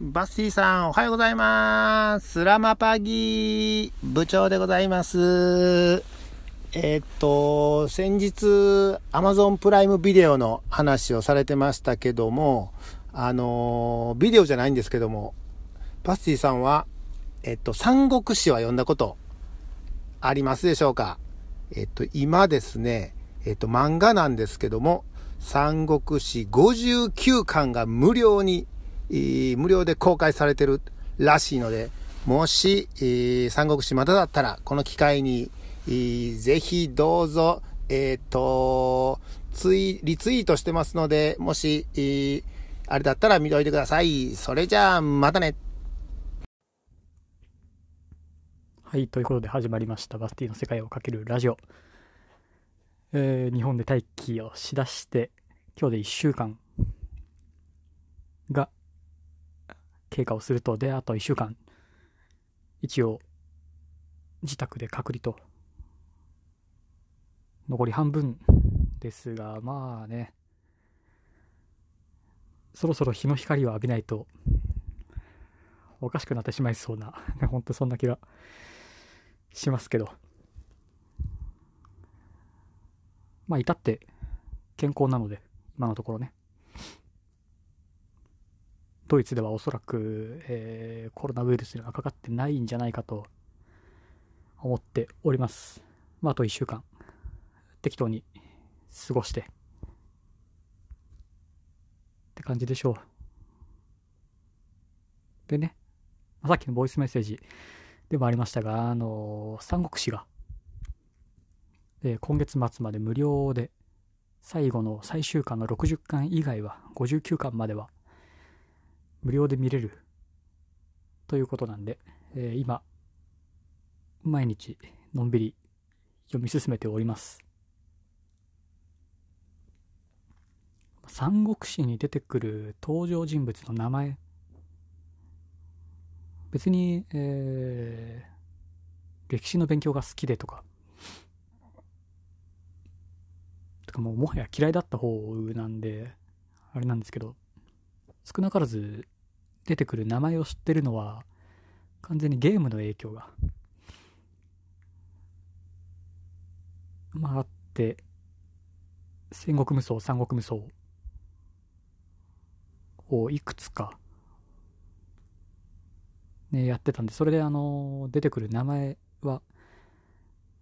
バッシーさん、おはようございます。スラマパギー部長でございます。えーっと、先日、アマゾンプライムビデオの話をされてましたけども、あのビデオじゃないんですけども、バッシーさんは、えっと、三国志は読んだことありますでしょうか？えっと、今ですね、えっと、漫画なんですけども、三国志59巻が無料に、無料で公開されてるらしいので、もし、三国志まだだったら、この機会に、ぜひどうぞ、えっ、と、ツイ、リツイートしてますので、もし、あれだったら見といてください。それじゃあ、またね。はい、ということで始まりましたバスティの世界をかけるラジオ。えー日本で待機をしだして、今日で1週間が経過をすると、で、あと1週間、一応、自宅で隔離と、残り半分ですが、まあね、そろそろ日の光を浴びないと、おかしくなってしまいそうな、本当そんな気がしますけど。まあ、至って健康なので、今のところね。ドイツではおそらく、えーコロナウイルスにはかかってないんじゃないかと思っております。まあ、あと1週間、適当に過ごして、って感じでしょう。でね、さっきのボイスメッセージでもありましたが、あの三国志が、えー今月末まで無料で、最後の最終巻の60巻以外は、59巻までは、無料で見れる、ということなんで、えー今、毎日、のんびり読み進めております。三国志に出てくる登場人物の名前、別に、えー歴史の勉強が好きでとか、とかもうもはや嫌いだった方なんで、あれなんですけど、少なからず出てくる名前を知ってるのは、完全にゲームの影響が、まああって、戦国無双、三国無双をいくつか、ね、やってたんで、それであの、出てくる名前は、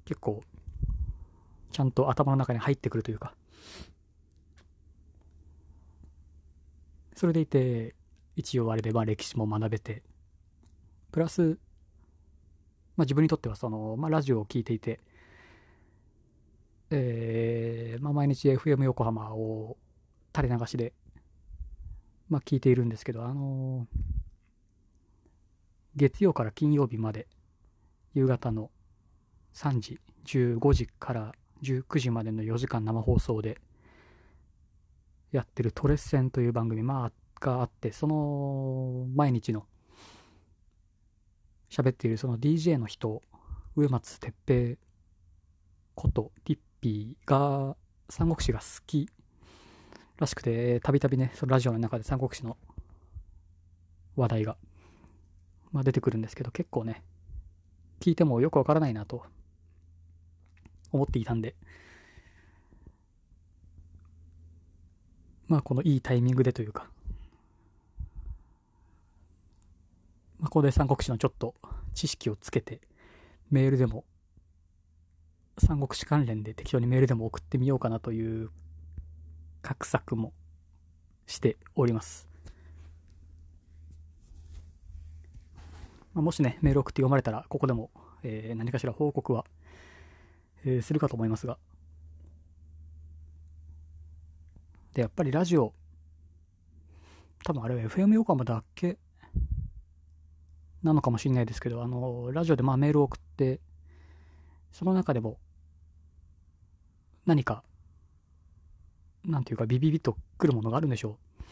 結構、ちゃんと頭の中に入ってくるというか、それでいて、一応あれでまあ歴史も学べて、プラス、まあ自分にとってはその、まあラジオを聞いていて、えーまあ毎日 FM 横浜を垂れ流しで、まあ聞いているんですけど、あの月曜から金曜日まで夕方の3時15時から19時までの4時間生放送でやってるトレッセンという番組、まあ、があってその毎日の喋っているその DJ の人植松哲平ことリッピーが三国志が好きらしくてたびたびねそのラジオの中で三国志の話題がまあ、出てくるんですけど、結構ね、聞いてもよくわからないなと思っていたんで、まあ、このいいタイミングでというか、まあ、ここで三国志のちょっと知識をつけて、メールでも、三国志関連で適当にメールでも送ってみようかなという画策もしております。まあ、もしね、メール送って読まれたら、ここでも、えー何かしら報告は、えーするかと思いますが。で、やっぱりラジオ、多分あれは FM 横浜だけなのかもしれないですけど、あの、ラジオでまあメールを送って、その中でも、何か、なんていうかビビビとくるものがあるんでしょう。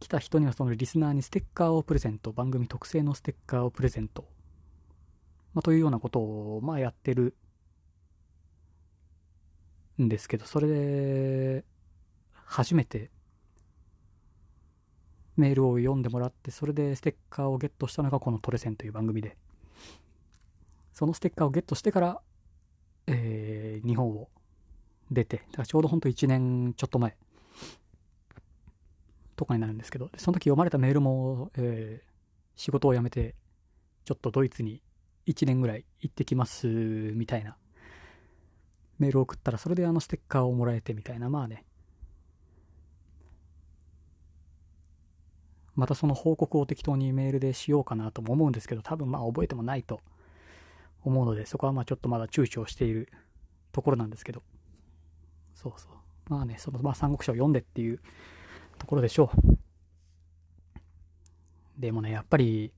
来た人にはそのリスナーにステッカーをプレゼント、番組特製のステッカーをプレゼント、まあ、というようなことを、まあ、やってるんですけど、それで、初めて、メールを読んでもらって、それでステッカーをゲットしたのがこのトレセンという番組で、そのステッカーをゲットしてから、えー日本を出て、だからちょうどほんと1年ちょっと前とかになるんですけど、その時読まれたメールも、えー仕事を辞めて、ちょっとドイツに1年ぐらい行ってきます、みたいなメールを送ったら、それであのステッカーをもらえてみたいな、まあね。またその報告を適当にメールでしようかなとも思うんですけど、多分まあ覚えてもないと思うので、そこはまあちょっとまだ躊躇しているところなんですけど。そうそう。まあね、そのまあ三国志を読んでっていうところでしょう。でもね、やっぱり、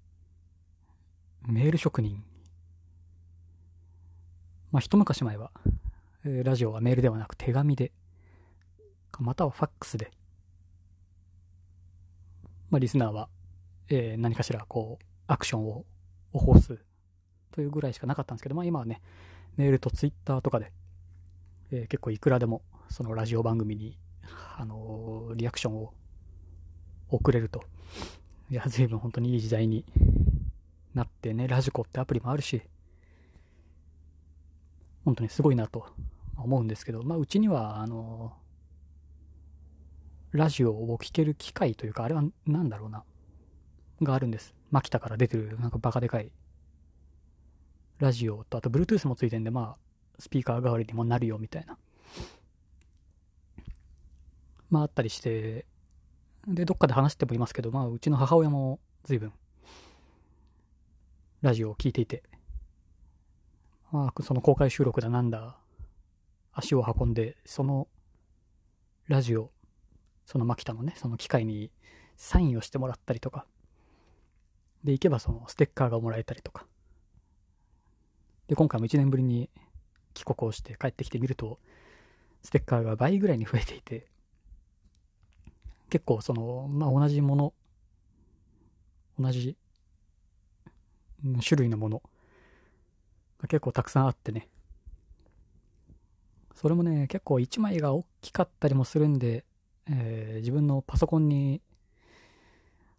メール職人。まあ一昔前は、ラジオはメールではなく手紙で、またはファックスで、まあリスナーは、えー何かしらこう、アクションを起こすというぐらいしかなかったんですけど、まあ今はね、メールとツイッターとかで、えー結構いくらでもそのラジオ番組に、あのーリアクションを送れると。いや、随分本当にいい時代になってね、ラジコってアプリもあるし、本当にすごいなと思うんですけど、まあうちには、あのーラジオを聴ける機械というか、あれは何だろうな、があるんです。マキタから出てる、なんかバカでかいラジオと、あと Bluetooth もついてんで、まあ、スピーカー代わりにもなるよみたいな。まああったりして、で、どっかで話してもいますけど、まあうちの母親も随分、ラジオを聞いていて、まあその公開収録だなんだ、足を運んで、そのラジオ、そのマキタのね、その機械にサインをしてもらったりとか、で、行けばそのステッカーがもらえたりとか。で、今回も1年ぶりに帰国をして帰ってきてみると、ステッカーが倍ぐらいに増えていて、結構その、まあ、同じもの、同じ種類のもの結構たくさんあってね。それもね、結構1枚が大きかったりもするんで、えー自分のパソコンに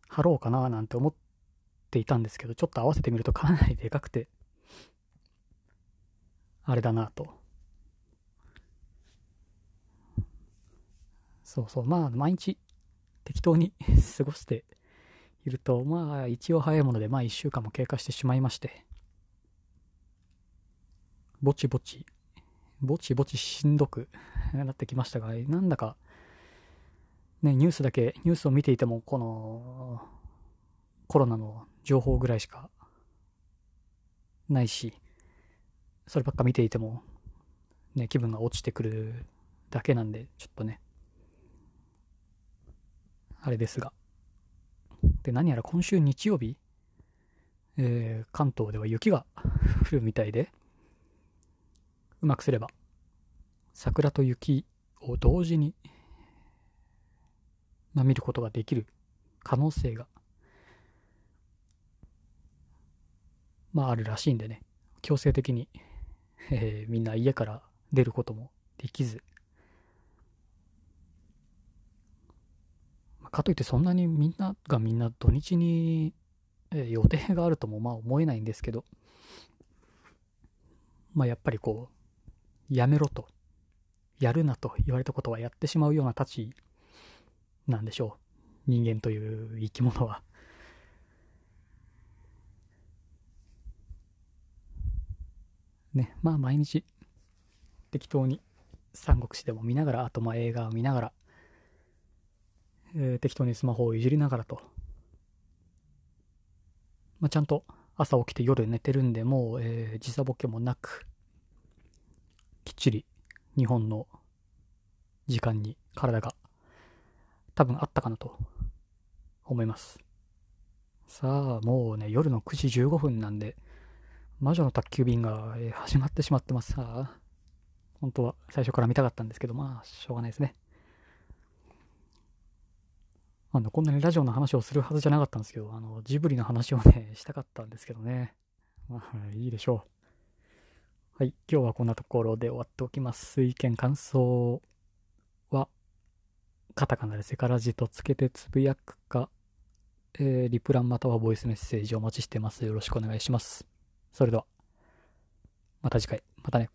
貼ろうかななんて思っていたんですけど、ちょっと合わせてみるとかなりでかくて、あれだなと。そうそう、まあ、毎日適当に 過ごしていると、まあ、一応早いもので、まあ、一週間も経過してしまいまして、ぼちぼち、ぼちぼちしんどくなってきましたが、なんだか、ね、ニュースだけ、ニュースを見ていても、この、コロナの情報ぐらいしかないし、そればっか見ていても、ね、気分が落ちてくるだけなんで、ちょっとね、あれですが。で、何やら今週日曜日、えー関東では雪が降るみたいで、うまくすれば、桜と雪を同時に、まあ、見ることができる可能性が、まああるらしいんでね、強制的に、えーみんな家から出ることもできず、かといってそんなにみんながみんな土日に、えー予定があるともまあ思えないんですけど、まあやっぱりこう、やめろと、やるなと言われたことはやってしまうようなたちなんでしょう。人間という生き物は。ね、まあ毎日適当に三国志でも見ながら、あとまあ映画を見ながら、えー適当にスマホをいじりながらと、まあ、ちゃんと朝起きて夜寝てるんで、もう、えー時差ボケもなく、きっちり日本の時間に体が多分あったかなと思います。さあ、もうね、夜の9時15分なんで、魔女の宅急便が、始まってしまってます。さあ、本当は最初から見たかったんですけど、まあ、しょうがないですね。あの、こんなにラジオの話をするはずじゃなかったんですけど、あの、ジブリの話をね、したかったんですけどね。まあ、いいでしょう。はい、今日はこんなところで終わっておきます。意見、感想、カタカナでセカラジとつけてつぶやくか、えーリプランまたはボイスメッセージお待ちしてます。よろしくお願いします。それでは、また次回。またね。